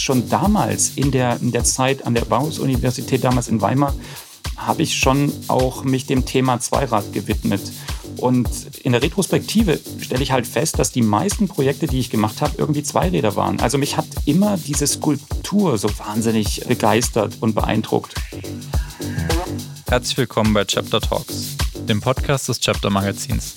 schon damals in der, in der Zeit an der Bauhaus-Universität, damals in Weimar, habe ich schon auch mich dem Thema Zweirad gewidmet. Und in der Retrospektive stelle ich halt fest, dass die meisten Projekte, die ich gemacht habe, irgendwie Zweiräder waren. Also mich hat immer diese Skulptur so wahnsinnig begeistert und beeindruckt. Herzlich willkommen bei Chapter Talks, dem Podcast des Chapter Magazins.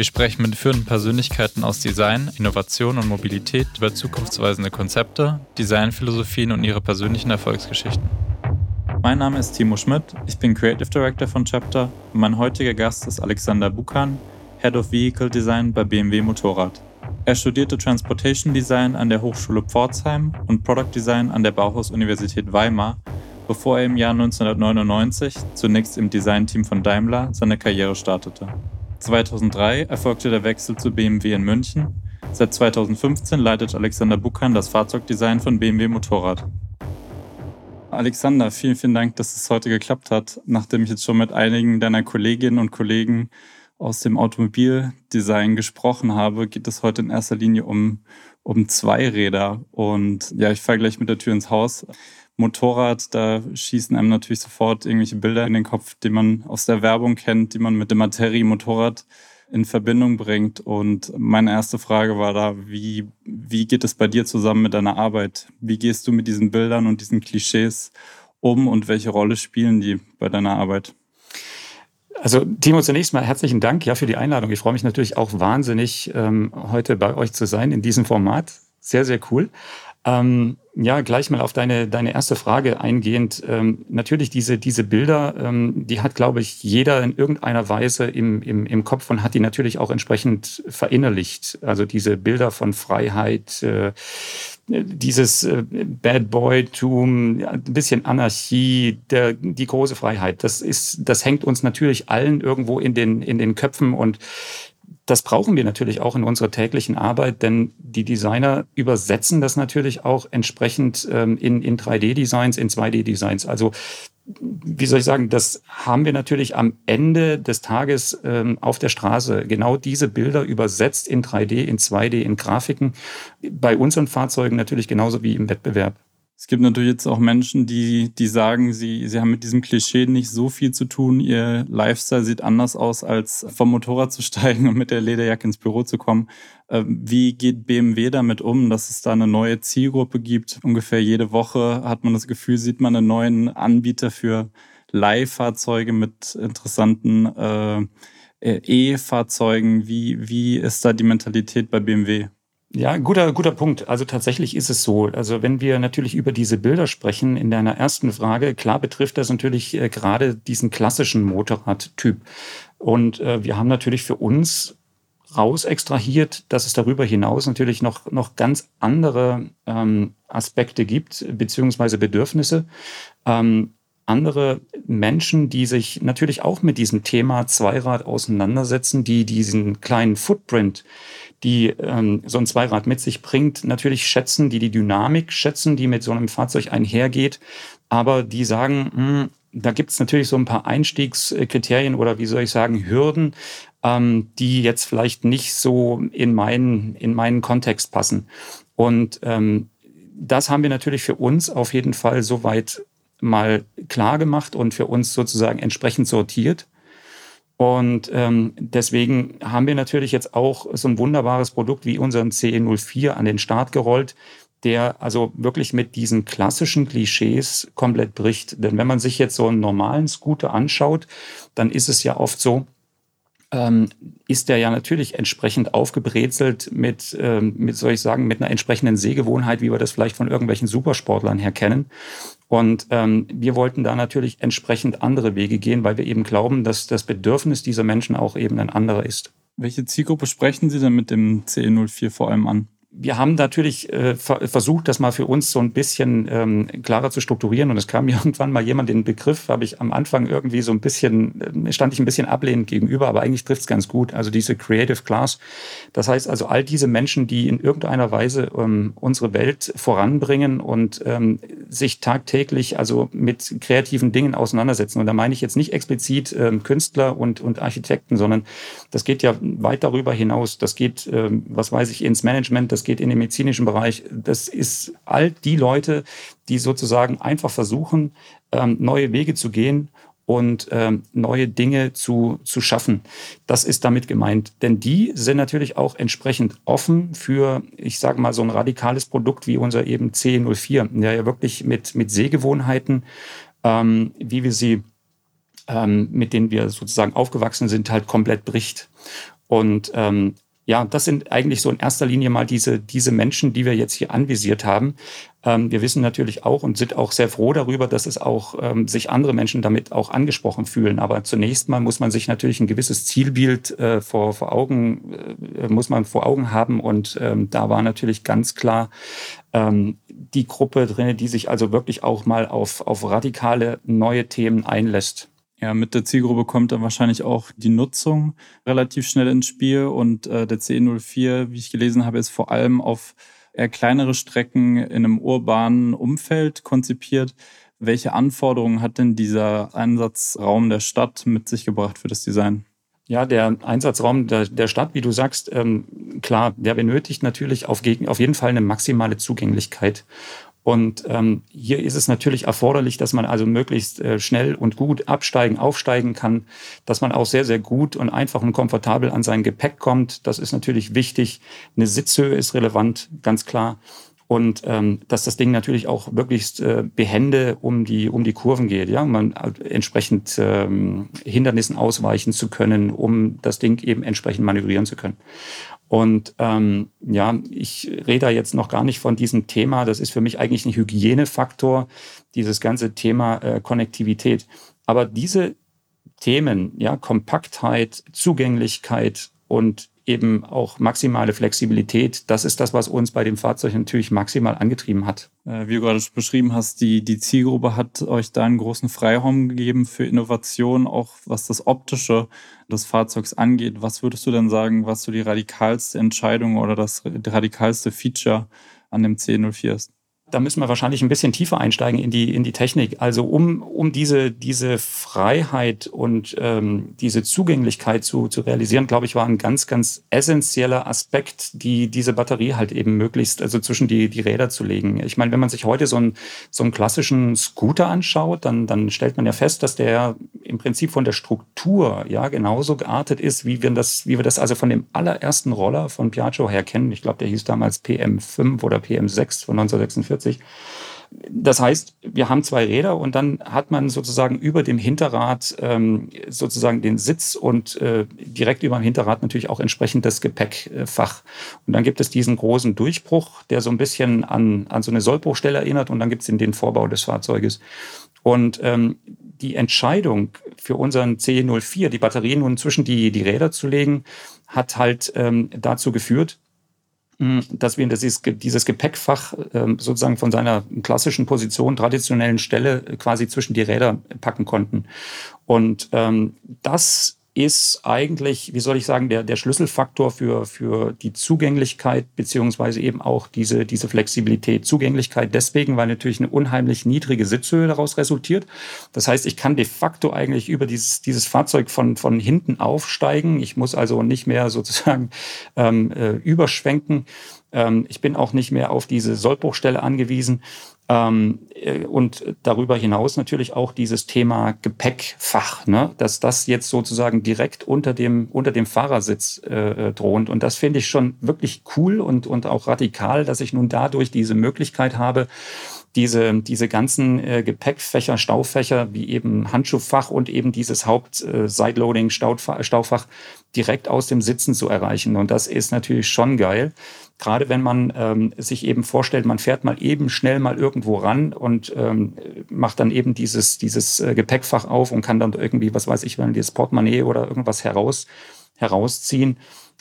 Wir sprechen mit führenden Persönlichkeiten aus Design, Innovation und Mobilität über zukunftsweisende Konzepte, Designphilosophien und ihre persönlichen Erfolgsgeschichten. Mein Name ist Timo Schmidt, ich bin Creative Director von Chapter und mein heutiger Gast ist Alexander Bukan, Head of Vehicle Design bei BMW Motorrad. Er studierte Transportation Design an der Hochschule Pforzheim und Product Design an der Bauhaus-Universität Weimar, bevor er im Jahr 1999 zunächst im Designteam von Daimler seine Karriere startete. 2003 erfolgte der Wechsel zu BMW in München. Seit 2015 leitet Alexander Bukan das Fahrzeugdesign von BMW Motorrad. Alexander, vielen, vielen Dank, dass es heute geklappt hat. Nachdem ich jetzt schon mit einigen deiner Kolleginnen und Kollegen aus dem Automobildesign gesprochen habe, geht es heute in erster Linie um, um Zweiräder. Und ja, ich fahre gleich mit der Tür ins Haus. Motorrad, da schießen einem natürlich sofort irgendwelche Bilder in den Kopf, die man aus der Werbung kennt, die man mit dem Materie-Motorrad in Verbindung bringt. Und meine erste Frage war da, wie, wie geht es bei dir zusammen mit deiner Arbeit? Wie gehst du mit diesen Bildern und diesen Klischees um und welche Rolle spielen die bei deiner Arbeit? Also Timo, zunächst mal herzlichen Dank ja für die Einladung. Ich freue mich natürlich auch wahnsinnig, ähm, heute bei euch zu sein in diesem Format. Sehr, sehr cool. Ähm, ja, gleich mal auf deine, deine erste Frage eingehend. Ähm, natürlich diese, diese Bilder, ähm, die hat, glaube ich, jeder in irgendeiner Weise im, im, im Kopf und hat die natürlich auch entsprechend verinnerlicht. Also diese Bilder von Freiheit, äh, dieses äh, Bad Boy-Tum, ein bisschen Anarchie, der, die große Freiheit. Das ist, das hängt uns natürlich allen irgendwo in den, in den Köpfen und das brauchen wir natürlich auch in unserer täglichen Arbeit, denn die Designer übersetzen das natürlich auch entsprechend ähm, in, in 3D-Designs, in 2D-Designs. Also wie soll ich sagen, das haben wir natürlich am Ende des Tages ähm, auf der Straße. Genau diese Bilder übersetzt in 3D, in 2D, in Grafiken. Bei unseren Fahrzeugen natürlich genauso wie im Wettbewerb. Es gibt natürlich jetzt auch Menschen, die, die sagen, sie, sie haben mit diesem Klischee nicht so viel zu tun. Ihr Lifestyle sieht anders aus, als vom Motorrad zu steigen und mit der Lederjacke ins Büro zu kommen. Ähm, wie geht BMW damit um, dass es da eine neue Zielgruppe gibt? Ungefähr jede Woche hat man das Gefühl, sieht man einen neuen Anbieter für Leihfahrzeuge mit interessanten äh, E-Fahrzeugen. Wie, wie ist da die Mentalität bei BMW? Ja, guter, guter Punkt. Also tatsächlich ist es so. Also wenn wir natürlich über diese Bilder sprechen in deiner ersten Frage, klar betrifft das natürlich äh, gerade diesen klassischen Motorradtyp. Und äh, wir haben natürlich für uns raus extrahiert, dass es darüber hinaus natürlich noch, noch ganz andere ähm, Aspekte gibt, beziehungsweise Bedürfnisse. Ähm, andere Menschen, die sich natürlich auch mit diesem Thema Zweirad auseinandersetzen, die diesen kleinen Footprint, die ähm, so ein Zweirad mit sich bringt, natürlich schätzen, die die Dynamik schätzen, die mit so einem Fahrzeug einhergeht, aber die sagen, mh, hm, da gibt es natürlich so ein paar Einstiegskriterien oder wie soll ich sagen, Hürden, ähm, die jetzt vielleicht nicht so in meinen, in meinen Kontext passen. Und ähm, das haben wir natürlich für uns auf jeden Fall soweit mal klar gemacht und für uns sozusagen entsprechend sortiert. Und ähm, deswegen haben wir natürlich jetzt auch so ein wunderbares Produkt wie unseren CE04 an den Start gerollt, der also wirklich mit diesen klassischen Klischees komplett bricht. Denn wenn man sich jetzt so einen normalen Scooter anschaut, dann ist es ja oft so, ähm, ist der ja natürlich entsprechend aufgebrezelt mit, ähm, mit, soll ich sagen, mit einer entsprechenden Sehgewohnheit, wie wir das vielleicht von irgendwelchen Supersportlern her kennen. Und ähm, wir wollten da natürlich entsprechend andere Wege gehen, weil wir eben glauben, dass das Bedürfnis dieser Menschen auch eben ein anderer ist. Welche Zielgruppe sprechen Sie denn mit dem CE04 vor allem an? Wir haben natürlich äh, versucht, das mal für uns so ein bisschen ähm, klarer zu strukturieren. Und es kam irgendwann mal jemand den Begriff, habe ich am Anfang irgendwie so ein bisschen, äh, stand ich ein bisschen ablehnend gegenüber, aber eigentlich trifft es ganz gut. Also diese Creative Class. Das heißt also all diese Menschen, die in irgendeiner Weise ähm, unsere Welt voranbringen und ähm, sich tagtäglich also mit kreativen Dingen auseinandersetzen. Und da meine ich jetzt nicht explizit ähm, Künstler und, und Architekten, sondern das geht ja weit darüber hinaus. Das geht, ähm, was weiß ich, ins Management, das geht in den medizinischen Bereich. Das ist all die Leute, die sozusagen einfach versuchen, ähm, neue Wege zu gehen und ähm, neue Dinge zu, zu schaffen. Das ist damit gemeint. Denn die sind natürlich auch entsprechend offen für, ich sage mal, so ein radikales Produkt wie unser eben C04, der ja wirklich mit, mit Sehgewohnheiten, ähm, wie wir sie, mit denen wir sozusagen aufgewachsen sind, halt komplett bricht. Und ähm, ja, das sind eigentlich so in erster Linie mal diese, diese Menschen, die wir jetzt hier anvisiert haben. Ähm, wir wissen natürlich auch und sind auch sehr froh darüber, dass es auch ähm, sich andere Menschen damit auch angesprochen fühlen. Aber zunächst mal muss man sich natürlich ein gewisses Zielbild äh, vor, vor Augen, äh, muss man vor Augen haben. Und ähm, da war natürlich ganz klar ähm, die Gruppe drin, die sich also wirklich auch mal auf, auf radikale neue Themen einlässt. Ja, mit der Zielgruppe kommt dann wahrscheinlich auch die Nutzung relativ schnell ins Spiel und äh, der C04, wie ich gelesen habe, ist vor allem auf eher kleinere Strecken in einem urbanen Umfeld konzipiert. Welche Anforderungen hat denn dieser Einsatzraum der Stadt mit sich gebracht für das Design? Ja, der Einsatzraum der, der Stadt, wie du sagst, ähm, klar, der benötigt natürlich auf, auf jeden Fall eine maximale Zugänglichkeit. Und ähm, hier ist es natürlich erforderlich, dass man also möglichst äh, schnell und gut absteigen, aufsteigen kann, dass man auch sehr, sehr gut und einfach und komfortabel an sein Gepäck kommt. Das ist natürlich wichtig. Eine Sitzhöhe ist relevant, ganz klar. Und ähm, dass das Ding natürlich auch möglichst äh, behende um die, um die Kurven geht, ja, man äh, entsprechend ähm, Hindernissen ausweichen zu können, um das Ding eben entsprechend manövrieren zu können. Und ähm, ja, ich rede da jetzt noch gar nicht von diesem Thema. Das ist für mich eigentlich ein Hygienefaktor, dieses ganze Thema äh, Konnektivität. Aber diese Themen, ja, Kompaktheit, Zugänglichkeit und eben auch maximale Flexibilität. Das ist das, was uns bei dem Fahrzeug natürlich maximal angetrieben hat. Äh, wie du gerade beschrieben hast, die, die Zielgruppe hat euch da einen großen Freiraum gegeben für Innovation, auch was das Optische des Fahrzeugs angeht. Was würdest du denn sagen, was so die radikalste Entscheidung oder das radikalste Feature an dem C04 ist? Da müssen wir wahrscheinlich ein bisschen tiefer einsteigen in die, in die Technik. Also um, um diese, diese Freiheit und ähm, diese Zugänglichkeit zu, zu realisieren, glaube ich, war ein ganz, ganz essentieller Aspekt, die diese Batterie halt eben möglichst also zwischen die, die Räder zu legen. Ich meine, wenn man sich heute so einen, so einen klassischen Scooter anschaut, dann, dann stellt man ja fest, dass der im Prinzip von der Struktur ja genauso geartet ist, wie wir das, wie wir das also von dem allerersten Roller von Piaggio her kennen. Ich glaube, der hieß damals PM5 oder PM6 von 1946. 40. Das heißt, wir haben zwei Räder und dann hat man sozusagen über dem Hinterrad ähm, sozusagen den Sitz und äh, direkt über dem Hinterrad natürlich auch entsprechend das Gepäckfach. Und dann gibt es diesen großen Durchbruch, der so ein bisschen an, an so eine Sollbruchstelle erinnert und dann gibt es den Vorbau des Fahrzeuges. Und ähm, die Entscheidung für unseren C04, die Batterien nun zwischen die, die Räder zu legen, hat halt ähm, dazu geführt, dass wir dieses, dieses Gepäckfach ähm, sozusagen von seiner klassischen Position, traditionellen Stelle quasi zwischen die Räder packen konnten. Und ähm, das ist eigentlich, wie soll ich sagen, der, der Schlüsselfaktor für, für die Zugänglichkeit beziehungsweise eben auch diese, diese Flexibilität. Zugänglichkeit deswegen, weil natürlich eine unheimlich niedrige Sitzhöhe daraus resultiert. Das heißt, ich kann de facto eigentlich über dieses, dieses Fahrzeug von, von hinten aufsteigen. Ich muss also nicht mehr sozusagen ähm, äh, überschwenken. Ähm, ich bin auch nicht mehr auf diese Sollbruchstelle angewiesen. Ähm, äh, und darüber hinaus natürlich auch dieses Thema Gepäckfach, ne? dass das jetzt sozusagen direkt unter dem, unter dem Fahrersitz äh, äh, thront. Und das finde ich schon wirklich cool und, und auch radikal, dass ich nun dadurch diese Möglichkeit habe, diese, diese ganzen äh, Gepäckfächer, Staufächer, wie eben Handschuhfach und eben dieses Haupt-Sideloading-Staufach äh, direkt aus dem Sitzen zu erreichen. Und das ist natürlich schon geil. Gerade wenn man ähm, sich eben vorstellt, man fährt mal eben schnell mal irgendwo ran und ähm, macht dann eben dieses, dieses äh, Gepäckfach auf und kann dann irgendwie, was weiß ich, wenn dieses Portemonnaie oder irgendwas heraus, herausziehen.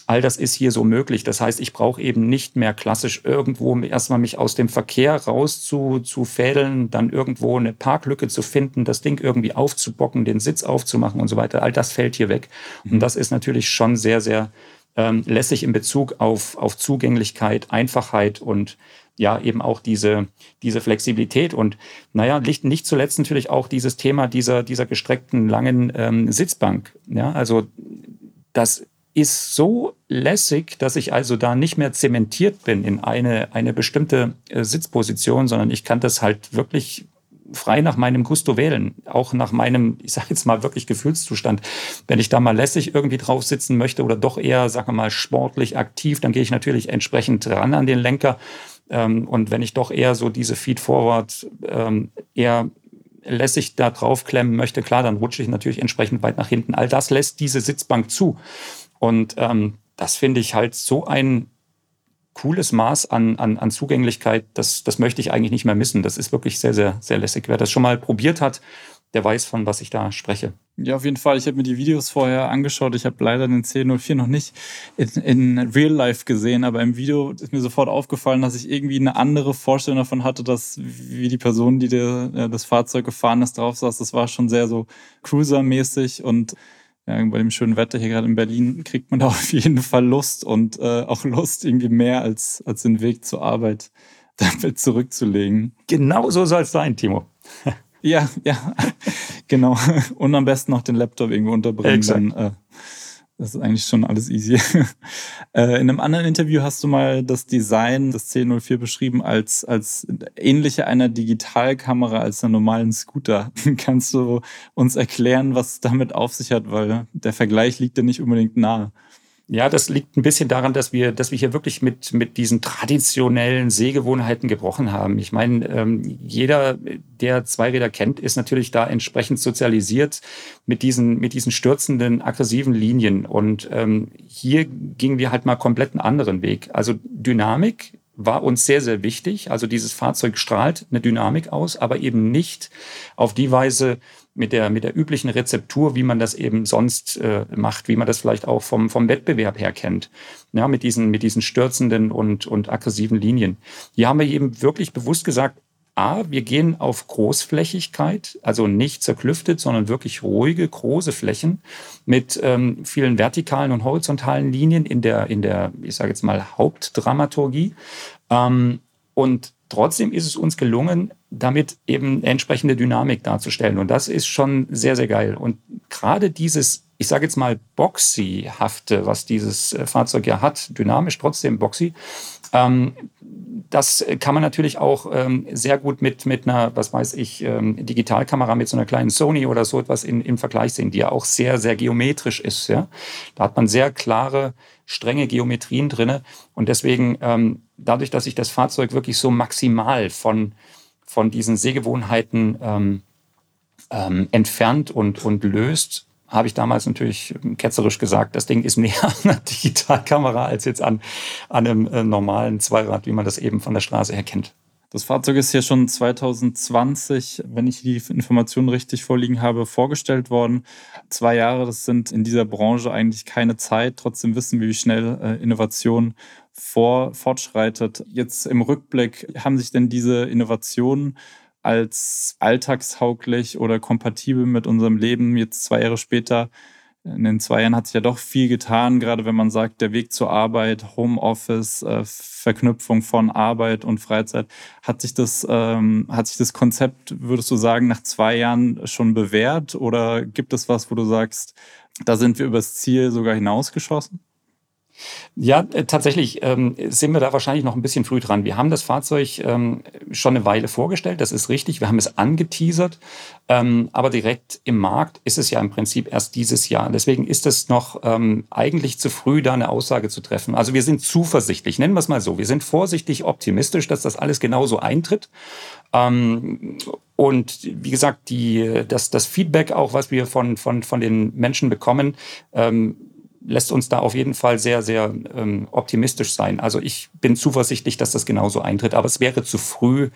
All das ist hier so möglich. Das heißt, ich brauche eben nicht mehr klassisch irgendwo erstmal mich aus dem Verkehr raus zu, zu fädeln, dann irgendwo eine Parklücke zu finden, das Ding irgendwie aufzubocken, den Sitz aufzumachen und so weiter. All das fällt hier weg. Mhm. Und das ist natürlich schon sehr, sehr ähm, lässig in Bezug auf, auf Zugänglichkeit, Einfachheit und ja, eben auch diese, diese Flexibilität und naja, nicht zuletzt natürlich auch dieses Thema dieser, dieser gestreckten langen ähm, Sitzbank. Ja, also das ist so lässig, dass ich also da nicht mehr zementiert bin in eine, eine bestimmte äh, Sitzposition, sondern ich kann das halt wirklich frei nach meinem Gusto wählen, auch nach meinem, ich sage jetzt mal wirklich Gefühlszustand. Wenn ich da mal lässig irgendwie drauf sitzen möchte oder doch eher, wir mal, sportlich aktiv, dann gehe ich natürlich entsprechend ran an den Lenker. Ähm, und wenn ich doch eher so diese Feed-Forward ähm, eher lässig da draufklemmen möchte, klar, dann rutsche ich natürlich entsprechend weit nach hinten. All das lässt diese Sitzbank zu. Und ähm, das finde ich halt so ein cooles Maß an, an, an Zugänglichkeit, das, das möchte ich eigentlich nicht mehr missen. Das ist wirklich sehr, sehr, sehr lässig. Wer das schon mal probiert hat, der weiß, von was ich da spreche. Ja, auf jeden Fall. Ich habe mir die Videos vorher angeschaut. Ich habe leider den C04 noch nicht in, in, Real Life gesehen, aber im Video ist mir sofort aufgefallen, dass ich irgendwie eine andere Vorstellung davon hatte, dass wie die Person, die der, äh, das Fahrzeug gefahren ist, drauf saß. Das war schon sehr so Cruiser-mäßig und ja, bei dem schönen Wetter hier gerade in Berlin kriegt man da auf jeden Fall Lust und äh, auch Lust irgendwie mehr als, als den Weg zur Arbeit damit zurückzulegen. Genau so soll es sein, Timo. ja, ja, genau. Und am besten noch den Laptop irgendwo unterbringen. Exakt. Dann, äh, das ist eigentlich schon alles easy. Äh, in einem anderen Interview hast du mal das Design des C04 beschrieben als, als ähnliche einer Digitalkamera als einer normalen Scooter. Kannst du uns erklären, was damit auf sich hat? Weil der Vergleich liegt ja nicht unbedingt nahe. Ja, das liegt ein bisschen daran, dass wir, dass wir hier wirklich mit, mit diesen traditionellen Sehgewohnheiten gebrochen haben. Ich meine, ähm, jeder, der Zweiräder kennt, ist natürlich da entsprechend sozialisiert mit diesen, mit diesen stürzenden, aggressiven Linien. Und ähm, hier gingen wir halt mal komplett einen anderen Weg. Also Dynamik war uns sehr, sehr wichtig. Also dieses Fahrzeug strahlt eine Dynamik aus, aber eben nicht auf die Weise, mit der, mit der üblichen Rezeptur, wie man das eben sonst äh, macht, wie man das vielleicht auch vom, vom Wettbewerb her kennt. Ja, mit diesen, mit diesen stürzenden und, und aggressiven Linien. Hier haben wir eben wirklich bewusst gesagt, A, wir gehen auf Großflächigkeit, also nicht zerklüftet, sondern wirklich ruhige, große Flächen mit ähm, vielen vertikalen und horizontalen Linien in der, in der ich sage jetzt mal, Hauptdramaturgie. Ähm, und trotzdem ist es uns gelungen, damit eben entsprechende Dynamik darzustellen. Und das ist schon sehr, sehr geil. Und gerade dieses, ich sage jetzt mal, Boxy-hafte, was dieses äh, Fahrzeug ja hat, dynamisch trotzdem Boxy, ähm, das kann man natürlich auch ähm, sehr gut mit, mit einer, was weiß ich, ähm, Digitalkamera mit so einer kleinen Sony oder so etwas in, im Vergleich sehen, die ja auch sehr, sehr geometrisch ist. Ja? Da hat man sehr klare, strenge Geometrien drinne Und deswegen, ähm, dadurch, dass sich das Fahrzeug wirklich so maximal von von diesen Sehgewohnheiten ähm, ähm, entfernt und, und löst, habe ich damals natürlich ketzerisch gesagt, das Ding ist näher an einer Digitalkamera als jetzt an, an einem äh, normalen Zweirad, wie man das eben von der Straße her kennt. Das Fahrzeug ist ja schon 2020, wenn ich die Informationen richtig vorliegen habe, vorgestellt worden. Zwei Jahre, das sind in dieser Branche eigentlich keine Zeit. Trotzdem wissen wir, wie schnell äh, Innovation vor, fortschreitet. Jetzt im Rückblick, haben sich denn diese Innovationen als alltagshauglich oder kompatibel mit unserem Leben jetzt zwei Jahre später in den zwei Jahren hat sich ja doch viel getan, gerade wenn man sagt, der Weg zur Arbeit, Homeoffice, äh, Verknüpfung von Arbeit und Freizeit. Hat sich das, ähm, hat sich das Konzept, würdest du sagen, nach zwei Jahren schon bewährt oder gibt es was, wo du sagst, da sind wir übers Ziel sogar hinausgeschossen? Ja, äh, tatsächlich ähm, sind wir da wahrscheinlich noch ein bisschen früh dran. Wir haben das Fahrzeug ähm, schon eine Weile vorgestellt, das ist richtig. Wir haben es angeteasert, ähm, aber direkt im Markt ist es ja im Prinzip erst dieses Jahr. Deswegen ist es noch ähm, eigentlich zu früh, da eine Aussage zu treffen. Also wir sind zuversichtlich, nennen wir es mal so. Wir sind vorsichtig optimistisch, dass das alles genauso eintritt. Ähm, und wie gesagt, die, das, das Feedback auch, was wir von, von, von den Menschen bekommen, ähm, lässt uns da auf jeden Fall sehr, sehr ähm, optimistisch sein. Also ich bin zuversichtlich, dass das genauso eintritt, aber es wäre zu früh,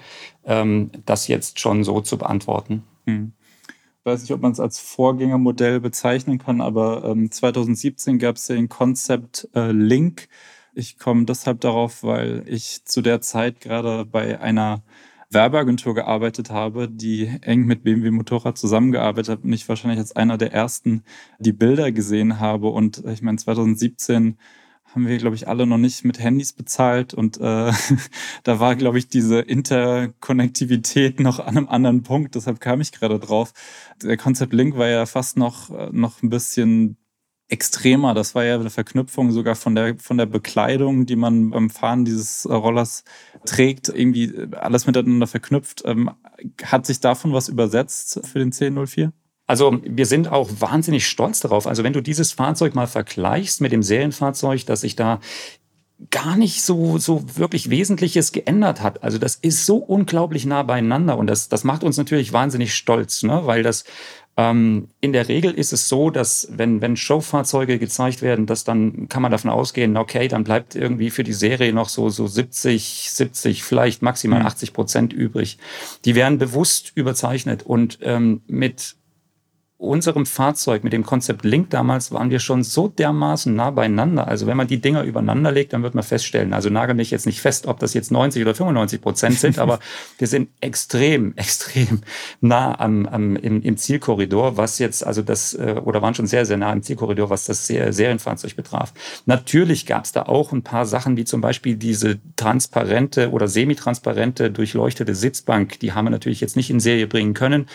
ähm, das jetzt schon so zu beantworten. Hm. Ich weiß nicht, ob man es als Vorgängermodell bezeichnen kann, aber ähm, 2017 gab es den Concept äh, Link. Ich komme deshalb darauf, weil ich zu der Zeit gerade bei einer Werbeagentur gearbeitet habe, die eng mit BMW Motorrad zusammengearbeitet hat und ich wahrscheinlich als einer der ersten die Bilder gesehen habe. Und ich meine, 2017 haben wir, glaube ich, alle noch nicht mit Handys bezahlt und äh, da war, glaube ich, diese Interkonnektivität noch an einem anderen Punkt. Deshalb kam ich gerade drauf. Der Concept Link war ja fast noch, noch ein bisschen extremer. Das war ja eine Verknüpfung sogar von der, von der Bekleidung, die man beim Fahren dieses Rollers trägt, irgendwie alles miteinander verknüpft. Ähm, hat sich davon was übersetzt für den 1004? Also wir sind auch wahnsinnig stolz darauf. Also wenn du dieses Fahrzeug mal vergleichst mit dem Serienfahrzeug, dass sich da gar nicht so, so wirklich Wesentliches geändert hat. Also das ist so unglaublich nah beieinander und das, das macht uns natürlich wahnsinnig stolz, ne? weil das ähm, in der Regel ist es so, dass wenn, wenn Showfahrzeuge gezeigt werden, dass dann kann man davon ausgehen, okay, dann bleibt irgendwie für die Serie noch so, so 70, 70, vielleicht maximal 80 mhm. Prozent übrig. Die werden bewusst überzeichnet und ähm, mit unserem Fahrzeug, mit dem Konzept Link damals, waren wir schon so dermaßen nah beieinander. Also wenn man die Dinger übereinander legt, dann wird man feststellen, also nagel mich jetzt nicht fest, ob das jetzt 90 oder 95 Prozent sind, aber wir sind extrem, extrem nah am, am im, im, Zielkorridor, was jetzt, also das, äh, oder waren schon sehr, sehr nah im Zielkorridor, was das Serienfahrzeug betraf. Natürlich gab es da auch ein paar Sachen, wie zum Beispiel diese transparente oder semitransparente durchleuchtete Sitzbank, die haben wir natürlich jetzt nicht in Serie bringen können.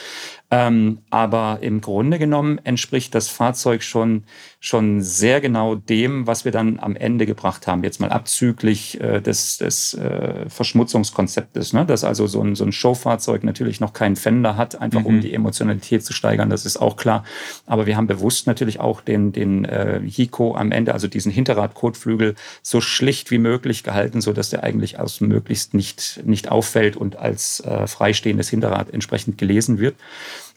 Ähm, aber im Grunde genommen entspricht das Fahrzeug schon, schon sehr genau dem, was wir dann am Ende gebracht haben. Jetzt mal abzüglich äh, des, des äh, Verschmutzungskonzeptes, ne? dass also so ein, so ein Showfahrzeug natürlich noch keinen Fender hat, einfach mhm. um die Emotionalität zu steigern, das ist auch klar. Aber wir haben bewusst natürlich auch den, den äh, Hiko am Ende, also diesen Hinterradkotflügel, so schlicht wie möglich gehalten, so dass der eigentlich aus möglichst nicht, nicht auffällt und als äh, freistehendes Hinterrad entsprechend gelesen wird.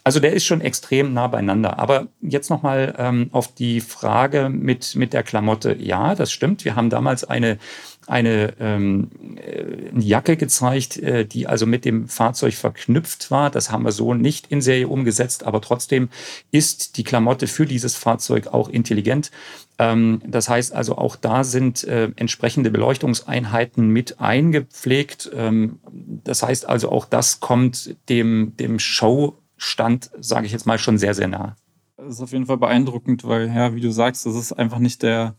Also der ist schon extrem nah beieinander. Aber jetzt nochmal ähm, auf die Frage mit, mit der Klamotte. Ja, das stimmt. Wir haben damals eine, eine, ähm, äh, eine Jacke gezeigt, äh, die also mit dem Fahrzeug verknüpft war. Das haben wir so nicht in Serie umgesetzt, aber trotzdem ist die Klamotte für dieses Fahrzeug auch intelligent. Ähm, das heißt also, auch da sind äh, entsprechende Beleuchtungseinheiten mit eingepflegt. Ähm, das heißt also, auch das kommt dem, dem Show stand, sage ich jetzt mal, schon sehr, sehr nah. Das ist auf jeden Fall beeindruckend, weil, ja, wie du sagst, das ist einfach nicht der,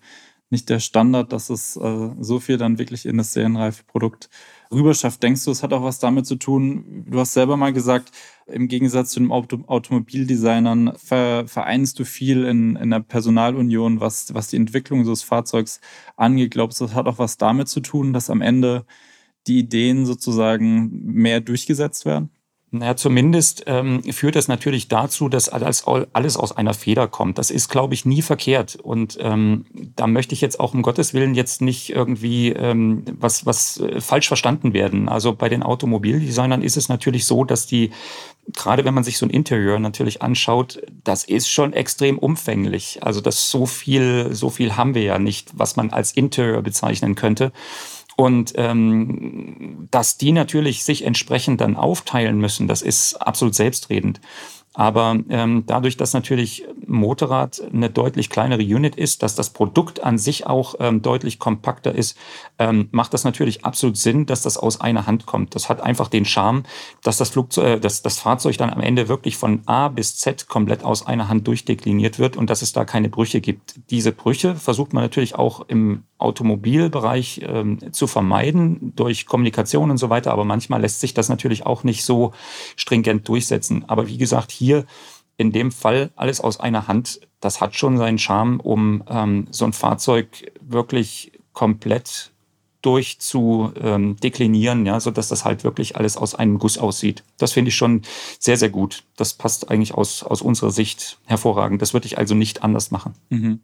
nicht der Standard, dass es äh, so viel dann wirklich in das serienreife Produkt rüberschafft. Denkst du, es hat auch was damit zu tun? Du hast selber mal gesagt, im Gegensatz zu den Auto Automobildesignern ver vereinst du viel in, in der Personalunion, was, was die Entwicklung des Fahrzeugs angeht. Glaubst du, das hat auch was damit zu tun, dass am Ende die Ideen sozusagen mehr durchgesetzt werden? Naja, zumindest ähm, führt das natürlich dazu, dass alles, alles aus einer Feder kommt. Das ist, glaube ich, nie verkehrt. Und ähm, da möchte ich jetzt auch um Gottes Willen jetzt nicht irgendwie ähm, was, was äh, falsch verstanden werden. Also bei den Automobildesignern ist es natürlich so, dass die, gerade wenn man sich so ein Interieur natürlich anschaut, das ist schon extrem umfänglich. Also das so viel, so viel haben wir ja nicht, was man als Interieur bezeichnen könnte. Und ähm, dass die natürlich sich entsprechend dann aufteilen müssen, das ist absolut selbstredend. Aber ähm, dadurch, dass natürlich Motorrad eine deutlich kleinere Unit ist, dass das Produkt an sich auch ähm, deutlich kompakter ist, ähm, macht das natürlich absolut Sinn, dass das aus einer Hand kommt. Das hat einfach den Charme, dass das, Flugzeug, äh, dass das Fahrzeug dann am Ende wirklich von A bis Z komplett aus einer Hand durchdekliniert wird und dass es da keine Brüche gibt. Diese Brüche versucht man natürlich auch im Automobilbereich ähm, zu vermeiden durch Kommunikation und so weiter. Aber manchmal lässt sich das natürlich auch nicht so stringent durchsetzen. Aber wie gesagt, hier in dem Fall alles aus einer Hand, das hat schon seinen Charme, um ähm, so ein Fahrzeug wirklich komplett durch zu ähm, deklinieren, ja, so dass das halt wirklich alles aus einem Guss aussieht. Das finde ich schon sehr, sehr gut. Das passt eigentlich aus, aus unserer Sicht hervorragend. Das würde ich also nicht anders machen. Mhm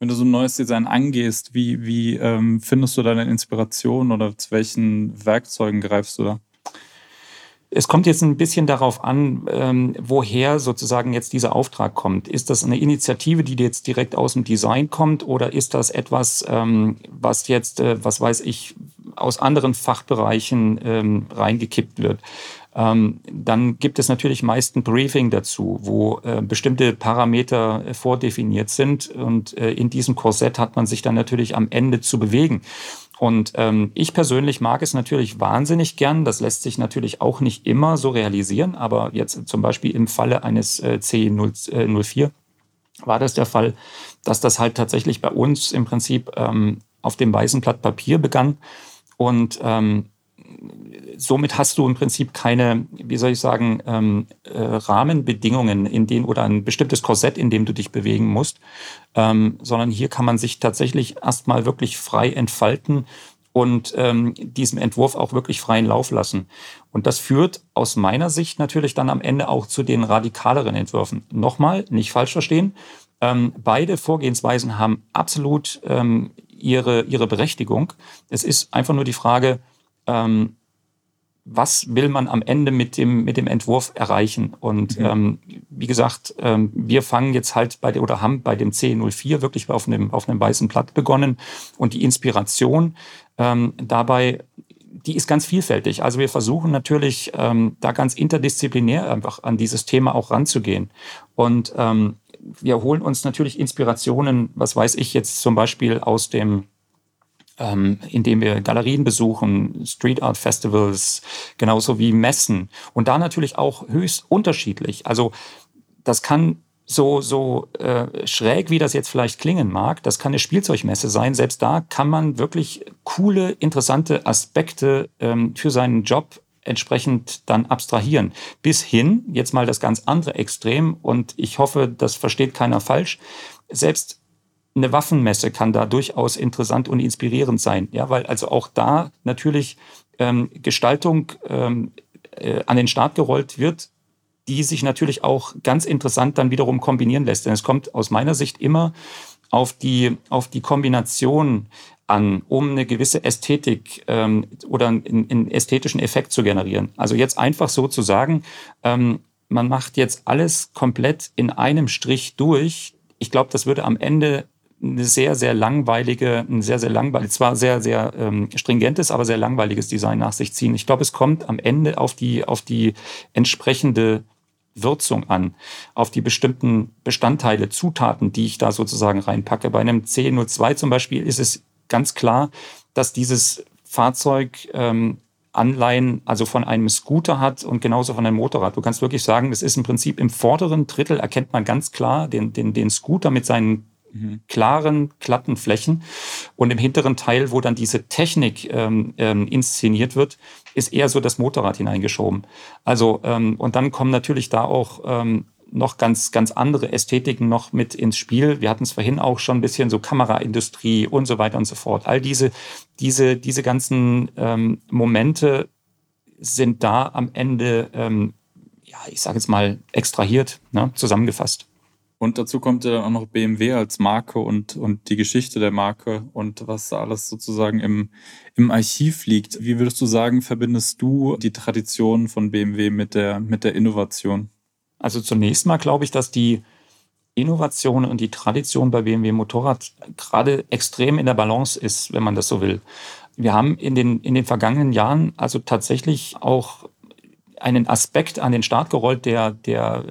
wenn du so ein neues Design angehst, wie, wie ähm, findest du deine Inspiration oder zu welchen Werkzeugen greifst du da? Es kommt jetzt ein bisschen darauf an, ähm, woher sozusagen jetzt dieser Auftrag kommt. Ist das eine Initiative, die jetzt direkt aus dem Design kommt, oder ist das etwas, ähm, was jetzt, äh, was weiß ich, aus anderen Fachbereichen ähm, reingekippt wird? Ähm, dann gibt es natürlich meist ein Briefing dazu, wo äh, bestimmte Parameter äh, vordefiniert sind. Und äh, in diesem Korsett hat man sich dann natürlich am Ende zu bewegen. Und ähm, ich persönlich mag es natürlich wahnsinnig gern. Das lässt sich natürlich auch nicht immer so realisieren. Aber jetzt zum Beispiel im Falle eines äh, C04 äh, war das der Fall, dass das halt tatsächlich bei uns im Prinzip ähm, auf dem weißen Blatt Papier begann. Und ähm, somit hast du im Prinzip keine, wie soll ich sagen, ähm, äh, Rahmenbedingungen, in denen oder ein bestimmtes Korsett, in dem du dich bewegen musst, ähm, sondern hier kann man sich tatsächlich erstmal wirklich frei entfalten und ähm, diesem Entwurf auch wirklich freien Lauf lassen. Und das führt aus meiner Sicht natürlich dann am Ende auch zu den radikaleren Entwürfen. Nochmal, nicht falsch verstehen. Ähm, beide Vorgehensweisen haben absolut ähm, ihre, ihre Berechtigung. Es ist einfach nur die Frage, ähm, was will man am Ende mit dem, mit dem Entwurf erreichen? Und mhm. ähm, wie gesagt, ähm, wir fangen jetzt halt bei der, oder haben bei dem C04 wirklich auf einem, auf einem weißen Blatt begonnen. Und die Inspiration ähm, dabei, die ist ganz vielfältig. Also wir versuchen natürlich, ähm, da ganz interdisziplinär einfach an dieses Thema auch ranzugehen. Und ähm, wir holen uns natürlich Inspirationen, was weiß ich jetzt zum Beispiel aus dem ähm, indem wir Galerien besuchen, Street Art Festivals, genauso wie Messen. Und da natürlich auch höchst unterschiedlich. Also das kann so, so äh, schräg, wie das jetzt vielleicht klingen mag, das kann eine Spielzeugmesse sein. Selbst da kann man wirklich coole, interessante Aspekte ähm, für seinen Job entsprechend dann abstrahieren. Bis hin, jetzt mal das ganz andere Extrem, und ich hoffe, das versteht keiner falsch, selbst eine Waffenmesse kann da durchaus interessant und inspirierend sein, ja, weil also auch da natürlich ähm, Gestaltung ähm, äh, an den Start gerollt wird, die sich natürlich auch ganz interessant dann wiederum kombinieren lässt. Denn es kommt aus meiner Sicht immer auf die, auf die Kombination an, um eine gewisse Ästhetik ähm, oder einen, einen ästhetischen Effekt zu generieren. Also jetzt einfach so zu sagen, ähm, man macht jetzt alles komplett in einem Strich durch. Ich glaube, das würde am Ende eine sehr, sehr langweilige, ein sehr, sehr langweilig, zwar sehr, sehr ähm, stringentes, aber sehr langweiliges Design nach sich ziehen. Ich glaube, es kommt am Ende auf die, auf die entsprechende Würzung an, auf die bestimmten Bestandteile, Zutaten, die ich da sozusagen reinpacke. Bei einem C02 zum Beispiel ist es ganz klar, dass dieses Fahrzeug ähm, Anleihen, also von einem Scooter hat und genauso von einem Motorrad. Du kannst wirklich sagen, es ist im Prinzip im vorderen Drittel erkennt man ganz klar den, den, den Scooter mit seinen klaren, glatten Flächen. Und im hinteren Teil, wo dann diese Technik ähm, ähm, inszeniert wird, ist eher so das Motorrad hineingeschoben. Also, ähm, und dann kommen natürlich da auch ähm, noch ganz, ganz andere Ästhetiken noch mit ins Spiel. Wir hatten es vorhin auch schon ein bisschen so Kameraindustrie und so weiter und so fort. All diese, diese, diese ganzen ähm, Momente sind da am Ende, ähm, ja, ich sage jetzt mal, extrahiert, ne, zusammengefasst. Und dazu kommt ja auch noch BMW als Marke und, und die Geschichte der Marke und was da alles sozusagen im, im Archiv liegt. Wie würdest du sagen, verbindest du die Tradition von BMW mit der, mit der Innovation? Also zunächst mal glaube ich, dass die Innovation und die Tradition bei BMW Motorrad gerade extrem in der Balance ist, wenn man das so will. Wir haben in den, in den vergangenen Jahren also tatsächlich auch einen Aspekt an den Start gerollt, der, der,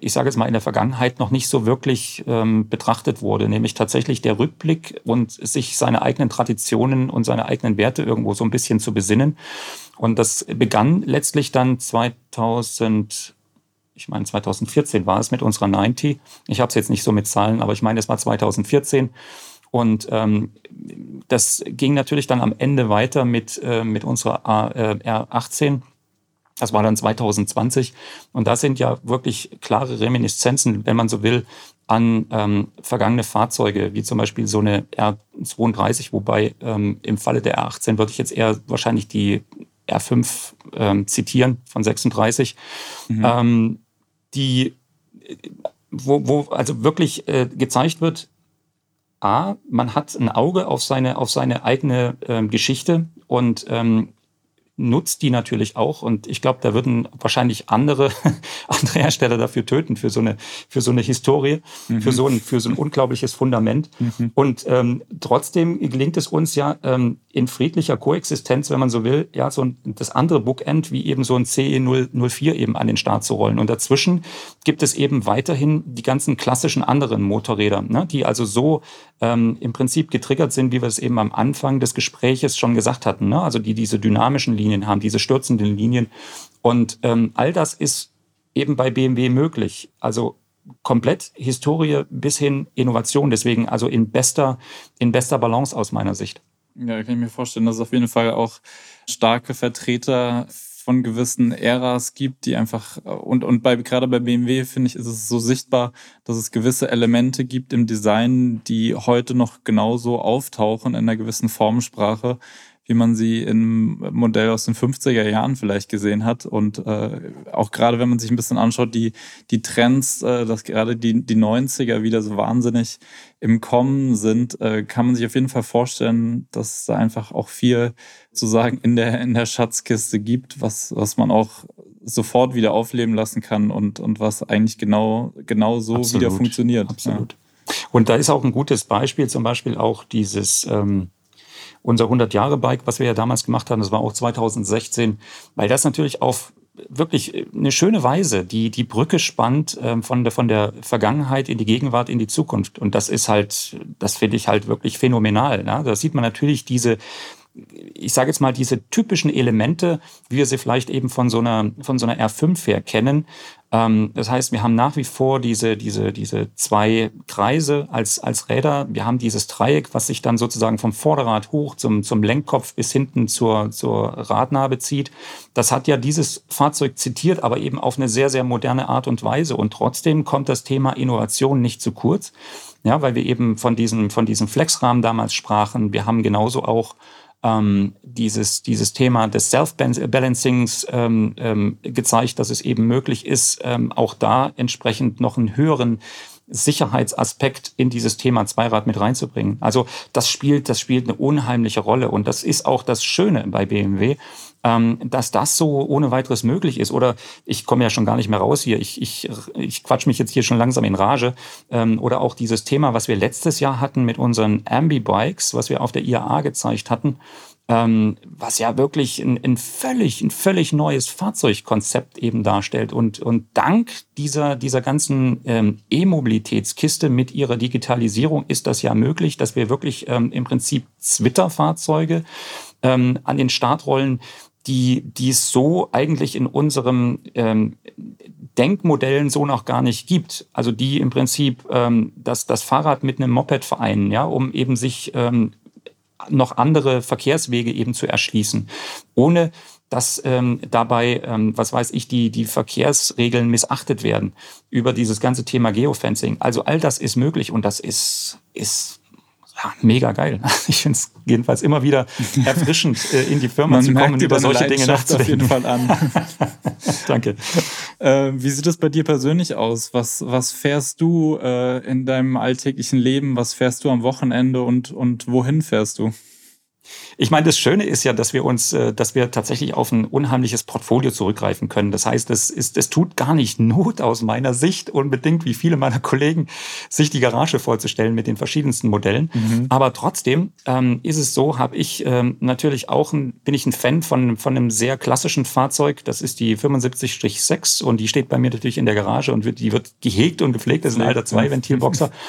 ich sage jetzt mal, in der Vergangenheit noch nicht so wirklich ähm, betrachtet wurde, nämlich tatsächlich der Rückblick und sich seine eigenen Traditionen und seine eigenen Werte irgendwo so ein bisschen zu besinnen. Und das begann letztlich dann 2000, ich meine 2014 war es mit unserer 90. Ich habe es jetzt nicht so mit Zahlen, aber ich meine, es war 2014. Und ähm, das ging natürlich dann am Ende weiter mit, äh, mit unserer äh, R18 das war dann 2020. Und da sind ja wirklich klare Reminiszenzen, wenn man so will, an ähm, vergangene Fahrzeuge, wie zum Beispiel so eine R32, wobei ähm, im Falle der R18 würde ich jetzt eher wahrscheinlich die R5 ähm, zitieren von 36, mhm. ähm, die, wo, wo also wirklich äh, gezeigt wird, A, man hat ein Auge auf seine, auf seine eigene ähm, Geschichte und ähm, nutzt die natürlich auch. Und ich glaube, da würden wahrscheinlich andere, andere Hersteller dafür töten, für so eine, für so eine Historie, mhm. für, so ein, für so ein unglaubliches Fundament. Mhm. Und ähm, trotzdem gelingt es uns ja ähm, in friedlicher Koexistenz, wenn man so will, ja, so ein, das andere Bookend wie eben so ein CE004 eben an den Start zu rollen. Und dazwischen gibt es eben weiterhin die ganzen klassischen anderen Motorräder, ne, die also so ähm, im Prinzip getriggert sind, wie wir es eben am Anfang des Gespräches schon gesagt hatten. Ne? Also die diese dynamischen Linien haben, diese stürzenden Linien. Und ähm, all das ist eben bei BMW möglich. Also komplett Historie bis hin Innovation. Deswegen also in bester, in bester Balance aus meiner Sicht. Ja, kann ich mir vorstellen, dass es auf jeden Fall auch starke Vertreter von gewissen Äras gibt, die einfach, und, und bei, gerade bei BMW finde ich, ist es so sichtbar, dass es gewisse Elemente gibt im Design, die heute noch genauso auftauchen in einer gewissen Formensprache, wie man sie im Modell aus den 50er Jahren vielleicht gesehen hat. Und äh, auch gerade wenn man sich ein bisschen anschaut, die, die Trends, äh, dass gerade die, die 90er wieder so wahnsinnig im Kommen sind, äh, kann man sich auf jeden Fall vorstellen, dass es da einfach auch viel zu sagen in der, in der Schatzkiste gibt, was, was man auch sofort wieder aufleben lassen kann und, und was eigentlich genau, genau so Absolut. wieder funktioniert. Absolut. Ja. Und da ist auch ein gutes Beispiel, zum Beispiel auch dieses, ähm, unser 100-Jahre-Bike, was wir ja damals gemacht haben, das war auch 2016, weil das natürlich auf wirklich eine schöne Weise die, die Brücke spannt ähm, von, der, von der Vergangenheit in die Gegenwart, in die Zukunft. Und das ist halt, das finde ich halt wirklich phänomenal. Ne? Da sieht man natürlich diese, ich sage jetzt mal, diese typischen Elemente, wie wir sie vielleicht eben von so einer, von so einer R5 her kennen. Ähm, das heißt, wir haben nach wie vor diese, diese, diese zwei Kreise als, als Räder. Wir haben dieses Dreieck, was sich dann sozusagen vom Vorderrad hoch zum, zum Lenkkopf bis hinten zur, zur Radnabe zieht. Das hat ja dieses Fahrzeug zitiert, aber eben auf eine sehr, sehr moderne Art und Weise. Und trotzdem kommt das Thema Innovation nicht zu kurz. Ja, weil wir eben von diesem, von diesem Flexrahmen damals sprachen. Wir haben genauso auch ähm, dieses, dieses Thema des Self-Balancings ähm, ähm, gezeigt, dass es eben möglich ist, ähm, auch da entsprechend noch einen höheren Sicherheitsaspekt in dieses Thema Zweirad mit reinzubringen. Also das spielt, das spielt eine unheimliche Rolle und das ist auch das Schöne bei BMW, ähm, dass das so ohne weiteres möglich ist. Oder ich komme ja schon gar nicht mehr raus hier. Ich, ich, ich quatsch mich jetzt hier schon langsam in Rage. Ähm, oder auch dieses Thema, was wir letztes Jahr hatten mit unseren Ambi-Bikes, was wir auf der IAA gezeigt hatten ähm, was ja wirklich ein, ein, völlig, ein völlig neues Fahrzeugkonzept eben darstellt. Und, und dank dieser, dieser ganzen ähm, E-Mobilitätskiste mit ihrer Digitalisierung ist das ja möglich, dass wir wirklich ähm, im Prinzip Twitter-Fahrzeuge ähm, an den Start rollen, die, die es so eigentlich in unserem ähm, Denkmodellen so noch gar nicht gibt. Also die im Prinzip ähm, das, das Fahrrad mit einem Moped vereinen, ja, um eben sich ähm, noch andere Verkehrswege eben zu erschließen, ohne dass ähm, dabei, ähm, was weiß ich, die, die Verkehrsregeln missachtet werden über dieses ganze Thema Geofencing. Also all das ist möglich und das ist, ist ja, mega geil. Ich finde es jedenfalls immer wieder erfrischend, äh, in die Firma Man zu kommen und über solche Dinge nachzudenken. auf jeden Fall an. Danke. Äh, wie sieht es bei dir persönlich aus? Was, was fährst du äh, in deinem alltäglichen Leben? Was fährst du am Wochenende und, und wohin fährst du? Ich meine, das Schöne ist ja, dass wir uns, äh, dass wir tatsächlich auf ein unheimliches Portfolio zurückgreifen können. Das heißt, es ist, es tut gar nicht Not aus meiner Sicht unbedingt, wie viele meiner Kollegen, sich die Garage vorzustellen mit den verschiedensten Modellen. Mhm. Aber trotzdem ähm, ist es so, habe ich ähm, natürlich auch, ein, bin ich ein Fan von, von einem sehr klassischen Fahrzeug. Das ist die 75-6 und die steht bei mir natürlich in der Garage und wird, die wird gehegt und gepflegt. Das ist ein alter Zwei-Ventilboxer.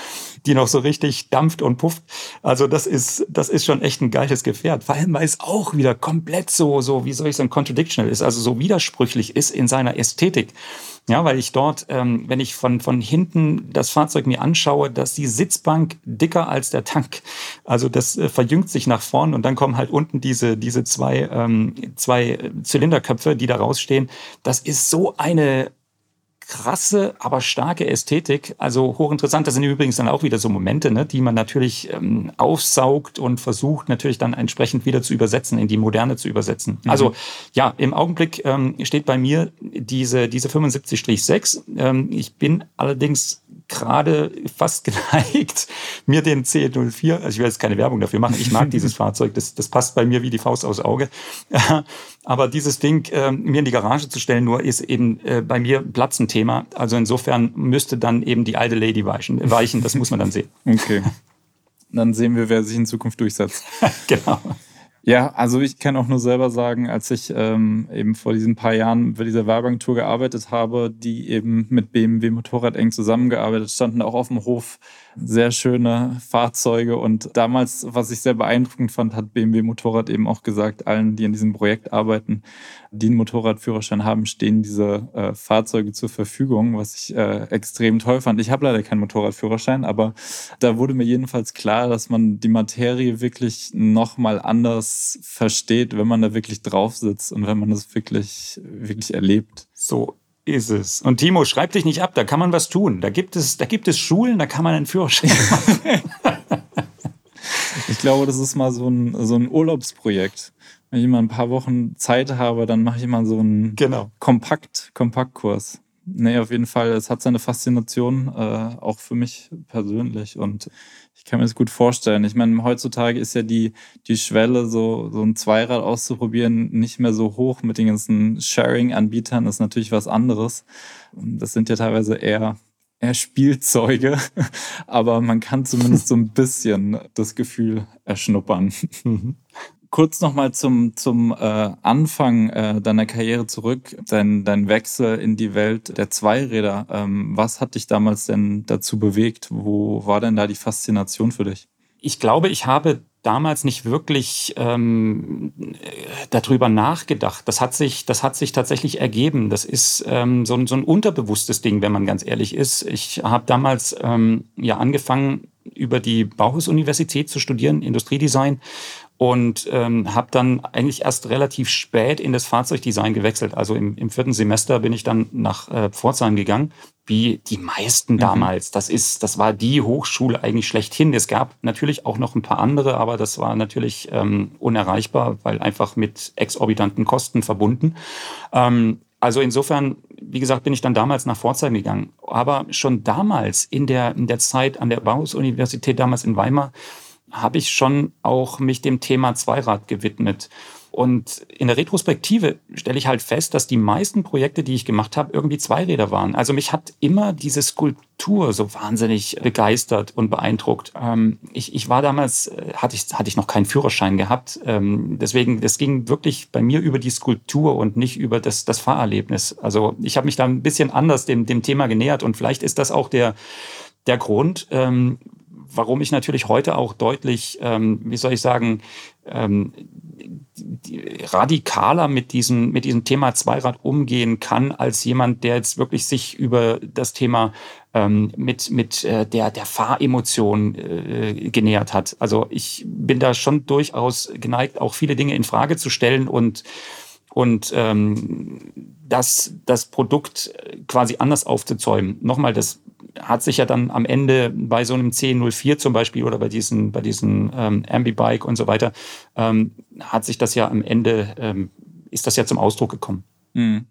die noch so richtig dampft und pufft. Also das ist, das ist schon echt ein geiles Gefährt. Vor allem, weil es auch wieder komplett so, so, wie soll ich sagen, contradictional ist, also so widersprüchlich ist in seiner Ästhetik. Ja, weil ich dort, ähm, wenn ich von, von hinten das Fahrzeug mir anschaue, dass die Sitzbank dicker als der Tank. Also das äh, verjüngt sich nach vorn und dann kommen halt unten diese, diese zwei, ähm, zwei Zylinderköpfe, die da rausstehen. Das ist so eine krasse, aber starke Ästhetik. Also hochinteressant. Das sind übrigens dann auch wieder so Momente, ne, die man natürlich ähm, aufsaugt und versucht natürlich dann entsprechend wieder zu übersetzen, in die Moderne zu übersetzen. Mhm. Also ja, im Augenblick ähm, steht bei mir diese, diese 75-6. Ähm, ich bin allerdings gerade fast geneigt, mir den C04, also ich will jetzt keine Werbung dafür machen, ich mag dieses Fahrzeug, das, das passt bei mir wie die Faust aus Auge. Aber dieses Ding äh, mir in die Garage zu stellen, nur ist eben äh, bei mir Platz ein Thema. Also insofern müsste dann eben die alte Lady weichen, weichen das muss man dann sehen. Okay. Dann sehen wir, wer sich in Zukunft durchsetzt. genau. Ja, also ich kann auch nur selber sagen, als ich ähm, eben vor diesen paar Jahren bei dieser Werbeagentur gearbeitet habe, die eben mit BMW Motorrad eng zusammengearbeitet, standen auch auf dem Hof sehr schöne Fahrzeuge. Und damals, was ich sehr beeindruckend fand, hat BMW Motorrad eben auch gesagt, allen, die in diesem Projekt arbeiten, die einen Motorradführerschein haben, stehen diese äh, Fahrzeuge zur Verfügung, was ich äh, extrem toll fand. Ich habe leider keinen Motorradführerschein, aber da wurde mir jedenfalls klar, dass man die Materie wirklich nochmal anders versteht, wenn man da wirklich drauf sitzt und wenn man das wirklich, wirklich erlebt. So ist es. Und Timo, schreib dich nicht ab, da kann man was tun. Da gibt es, da gibt es Schulen, da kann man einen Führerschein machen. ich glaube, das ist mal so ein, so ein Urlaubsprojekt. Wenn ich mal ein paar Wochen Zeit habe, dann mache ich mal so einen genau. Kompakt, Kompaktkurs. Nee, auf jeden Fall. Es hat seine Faszination, äh, auch für mich persönlich. Und ich kann mir das gut vorstellen. Ich meine, heutzutage ist ja die, die Schwelle, so, so ein Zweirad auszuprobieren, nicht mehr so hoch mit den ganzen Sharing-Anbietern. Das ist natürlich was anderes. Das sind ja teilweise eher, eher Spielzeuge. Aber man kann zumindest so ein bisschen das Gefühl erschnuppern. Kurz nochmal zum, zum äh, Anfang äh, deiner Karriere zurück, dein, dein Wechsel in die Welt der Zweiräder. Ähm, was hat dich damals denn dazu bewegt? Wo war denn da die Faszination für dich? Ich glaube, ich habe damals nicht wirklich ähm, darüber nachgedacht. Das hat sich, das hat sich tatsächlich ergeben. Das ist ähm, so, ein, so ein unterbewusstes Ding, wenn man ganz ehrlich ist. Ich habe damals ähm, ja angefangen, über die Bauhaus-Universität zu studieren, Industriedesign und ähm, habe dann eigentlich erst relativ spät in das Fahrzeugdesign gewechselt. Also im, im vierten Semester bin ich dann nach äh, Pforzheim gegangen, wie die meisten mhm. damals. Das ist, das war die Hochschule eigentlich schlechthin. Es gab natürlich auch noch ein paar andere, aber das war natürlich ähm, unerreichbar, weil einfach mit exorbitanten Kosten verbunden. Ähm, also insofern, wie gesagt, bin ich dann damals nach Pforzheim gegangen. Aber schon damals in der, in der Zeit an der Bauhaus-Universität, damals in Weimar, habe ich schon auch mich dem Thema Zweirad gewidmet. Und in der Retrospektive stelle ich halt fest, dass die meisten Projekte, die ich gemacht habe, irgendwie Zweiräder waren. Also mich hat immer diese Skulptur so wahnsinnig begeistert und beeindruckt. Ähm, ich, ich war damals, äh, hatte ich, hatte ich noch keinen Führerschein gehabt. Ähm, deswegen, das ging wirklich bei mir über die Skulptur und nicht über das, das Fahrerlebnis. Also ich habe mich da ein bisschen anders dem, dem Thema genähert und vielleicht ist das auch der, der Grund, ähm, warum ich natürlich heute auch deutlich, wie soll ich sagen, ähm, radikaler mit diesem, mit diesem Thema Zweirad umgehen kann, als jemand, der jetzt wirklich sich über das Thema ähm, mit, mit äh, der, der Fahremotion äh, genähert hat. Also ich bin da schon durchaus geneigt, auch viele Dinge in Frage zu stellen und und ähm, das, das Produkt quasi anders aufzuzäumen. Nochmal, das hat sich ja dann am Ende bei so einem C04 zum Beispiel oder bei diesen, bei diesen ähm, Ambibike und so weiter, ähm, hat sich das ja am Ende, ähm, ist das ja zum Ausdruck gekommen. Mhm.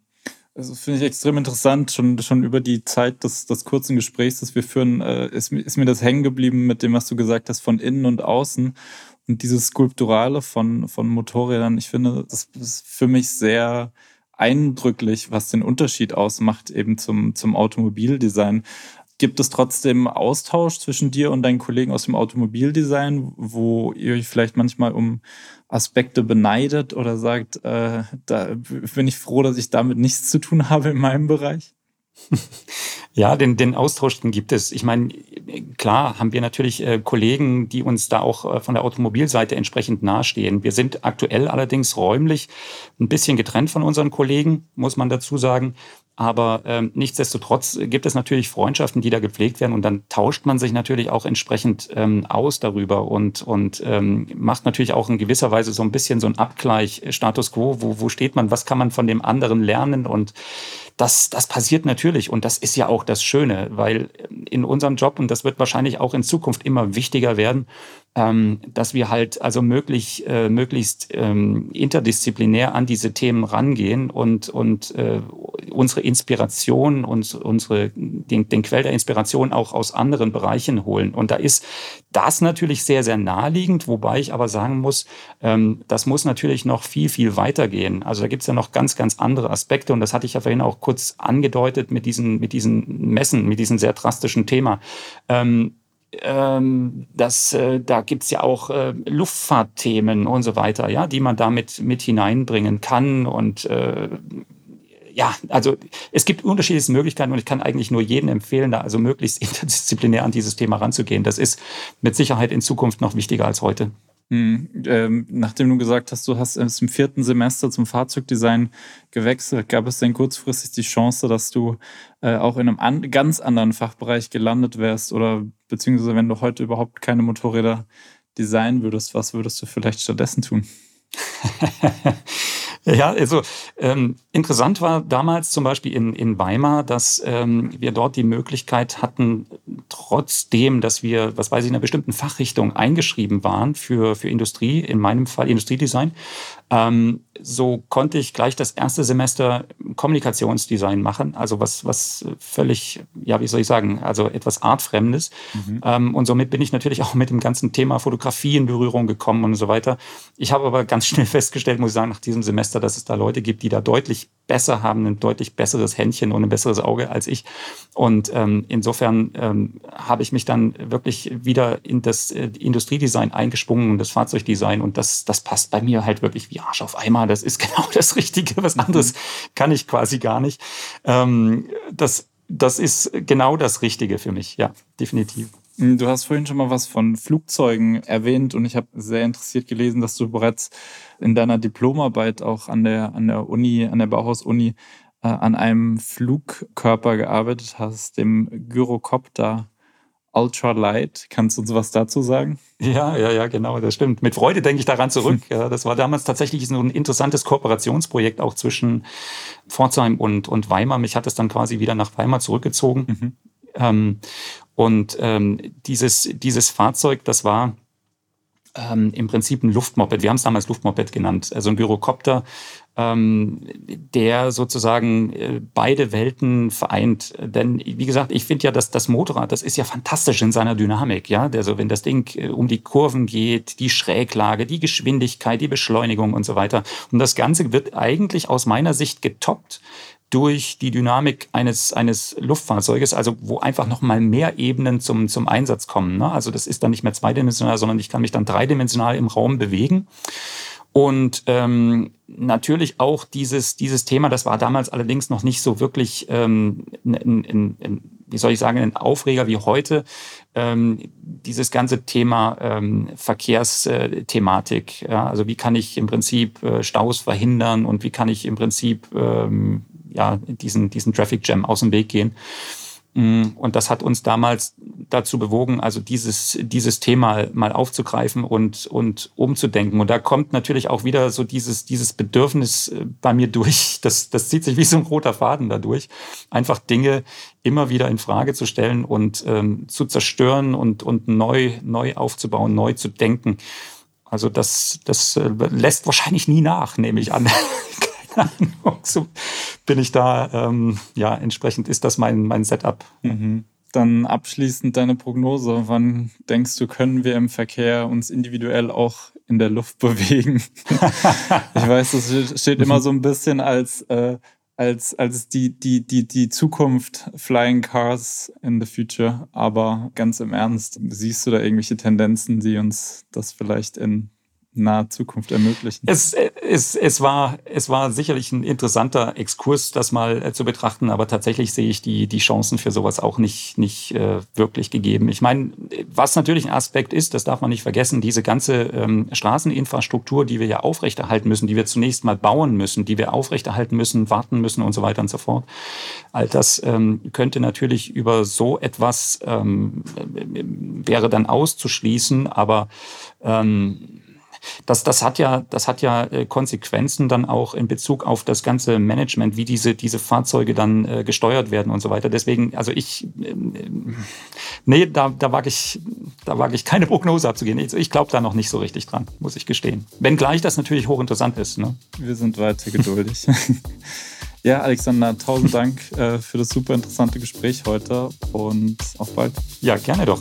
Also finde ich extrem interessant, schon, schon über die Zeit des, des kurzen Gesprächs, das wir führen, äh, ist, ist mir das hängen geblieben mit dem, was du gesagt hast, von innen und außen. Und dieses Skulpturale von, von Motorrädern, ich finde, das ist für mich sehr eindrücklich, was den Unterschied ausmacht eben zum, zum Automobildesign. Gibt es trotzdem Austausch zwischen dir und deinen Kollegen aus dem Automobildesign, wo ihr euch vielleicht manchmal um Aspekte beneidet oder sagt, äh, da bin ich froh, dass ich damit nichts zu tun habe in meinem Bereich? Ja, den, den Austausch den gibt es. Ich meine, klar haben wir natürlich äh, Kollegen, die uns da auch äh, von der Automobilseite entsprechend nahestehen. Wir sind aktuell allerdings räumlich ein bisschen getrennt von unseren Kollegen, muss man dazu sagen. Aber ähm, nichtsdestotrotz gibt es natürlich Freundschaften, die da gepflegt werden und dann tauscht man sich natürlich auch entsprechend ähm, aus darüber und, und ähm, macht natürlich auch in gewisser Weise so ein bisschen so ein Abgleich, äh, Status quo, wo, wo steht man, was kann man von dem anderen lernen? Und das, das passiert natürlich. Und das ist ja auch das Schöne, weil in unserem Job, und das wird wahrscheinlich auch in Zukunft immer wichtiger werden, ähm, dass wir halt also möglich, äh, möglichst ähm, interdisziplinär an diese Themen rangehen und, und äh, unsere Inspiration und unsere, den, den Quell der Inspiration auch aus anderen Bereichen holen. Und da ist das natürlich sehr, sehr naheliegend, wobei ich aber sagen muss, ähm, das muss natürlich noch viel, viel weitergehen. Also da gibt es ja noch ganz, ganz andere Aspekte und das hatte ich ja vorhin auch kurz angedeutet mit diesen, mit diesen Messen, mit diesem sehr drastischen Thema. Ähm, ähm, das, äh, da gibt's ja auch äh, Luftfahrtthemen und so weiter, ja, die man damit mit hineinbringen kann. Und äh, ja, also es gibt unterschiedliche Möglichkeiten und ich kann eigentlich nur jedem empfehlen, da also möglichst interdisziplinär an dieses Thema ranzugehen. Das ist mit Sicherheit in Zukunft noch wichtiger als heute. Hm, ähm, nachdem du gesagt hast, du hast im vierten Semester zum Fahrzeugdesign gewechselt, gab es denn kurzfristig die Chance, dass du äh, auch in einem an, ganz anderen Fachbereich gelandet wärst oder beziehungsweise wenn du heute überhaupt keine Motorräder designen würdest, was würdest du vielleicht stattdessen tun? Ja, also ähm, interessant war damals zum Beispiel in, in Weimar, dass ähm, wir dort die Möglichkeit hatten, trotzdem, dass wir, was weiß ich, in einer bestimmten Fachrichtung eingeschrieben waren für, für Industrie, in meinem Fall Industriedesign, ähm, so konnte ich gleich das erste Semester Kommunikationsdesign machen, also was, was völlig, ja, wie soll ich sagen, also etwas Artfremdes. Mhm. Ähm, und somit bin ich natürlich auch mit dem ganzen Thema Fotografie in Berührung gekommen und so weiter. Ich habe aber ganz schnell festgestellt, muss ich sagen, nach diesem Semester, dass es da Leute gibt, die da deutlich besser haben, ein deutlich besseres Händchen und ein besseres Auge als ich. Und ähm, insofern ähm, habe ich mich dann wirklich wieder in das äh, Industriedesign eingesprungen und das Fahrzeugdesign und das, das passt bei mir halt wirklich wie Arsch auf Eimer. Das ist genau das Richtige. Was mhm. anderes kann ich quasi gar nicht. Ähm, das, das ist genau das Richtige für mich. Ja, definitiv. Du hast vorhin schon mal was von Flugzeugen erwähnt und ich habe sehr interessiert gelesen, dass du bereits in deiner Diplomarbeit auch an der, an der Uni, an der Bauhaus-Uni äh, an einem Flugkörper gearbeitet hast, dem Gyrocopter Ultralight. Kannst du uns was dazu sagen? Ja, ja, ja, genau, das stimmt. Mit Freude denke ich daran zurück. Ja, das war damals tatsächlich so ein interessantes Kooperationsprojekt auch zwischen Pforzheim und, und Weimar. Mich hat es dann quasi wieder nach Weimar zurückgezogen. Mhm. Ähm, und ähm, dieses, dieses Fahrzeug, das war ähm, im Prinzip ein Luftmoped. Wir haben es damals Luftmoped genannt, also ein Bürokopter, ähm, der sozusagen äh, beide Welten vereint. Denn wie gesagt, ich finde ja, dass das Motorrad, das ist ja fantastisch in seiner Dynamik. Ja, also wenn das Ding äh, um die Kurven geht, die Schräglage, die Geschwindigkeit, die Beschleunigung und so weiter. Und das Ganze wird eigentlich aus meiner Sicht getoppt durch die Dynamik eines, eines Luftfahrzeuges, also wo einfach noch mal mehr Ebenen zum, zum Einsatz kommen. Ne? Also das ist dann nicht mehr zweidimensional, sondern ich kann mich dann dreidimensional im Raum bewegen. Und ähm, natürlich auch dieses, dieses Thema, das war damals allerdings noch nicht so wirklich, ähm, in, in, in, wie soll ich sagen, ein Aufreger wie heute. Ähm, dieses ganze Thema ähm, Verkehrsthematik. Ja, also wie kann ich im Prinzip äh, Staus verhindern und wie kann ich im Prinzip ähm, ja, diesen, diesen Traffic Jam aus dem Weg gehen. Mm, und das hat uns damals dazu bewogen, also dieses, dieses Thema mal aufzugreifen und, und umzudenken. Und da kommt natürlich auch wieder so dieses, dieses Bedürfnis äh, bei mir durch. Das, das zieht sich wie so ein roter Faden dadurch. Einfach Dinge immer wieder in Frage zu stellen und ähm, zu zerstören und, und neu, neu aufzubauen, neu zu denken. Also das, das äh, lässt wahrscheinlich nie nach, nehme ich an. Ahnung. So bin ich da, ähm, ja, entsprechend ist das mein, mein Setup. Mhm. Dann abschließend deine Prognose. Wann denkst du, können wir im Verkehr uns individuell auch in der Luft bewegen? ich weiß, das steht immer so ein bisschen als, äh, als, als die, die, die, die Zukunft Flying Cars in the Future. Aber ganz im Ernst, siehst du da irgendwelche Tendenzen, die uns das vielleicht in naher Zukunft ermöglichen. Es, es, es, war, es war sicherlich ein interessanter Exkurs, das mal äh, zu betrachten, aber tatsächlich sehe ich die, die Chancen für sowas auch nicht, nicht äh, wirklich gegeben. Ich meine, was natürlich ein Aspekt ist, das darf man nicht vergessen, diese ganze ähm, Straßeninfrastruktur, die wir ja aufrechterhalten müssen, die wir zunächst mal bauen müssen, die wir aufrechterhalten müssen, warten müssen und so weiter und so fort. All das ähm, könnte natürlich über so etwas ähm, wäre dann auszuschließen, aber ähm, das, das hat ja, das hat ja äh, Konsequenzen dann auch in Bezug auf das ganze Management, wie diese, diese Fahrzeuge dann äh, gesteuert werden und so weiter. Deswegen, also ich, äh, nee, da, da wage ich, da wage ich keine Prognose abzugehen. Ich, ich glaube da noch nicht so richtig dran, muss ich gestehen. Wenngleich das natürlich hochinteressant ist. Ne? Wir sind weiter geduldig. Ja, Alexander, tausend Dank äh, für das super interessante Gespräch heute und auf bald. Ja, gerne doch.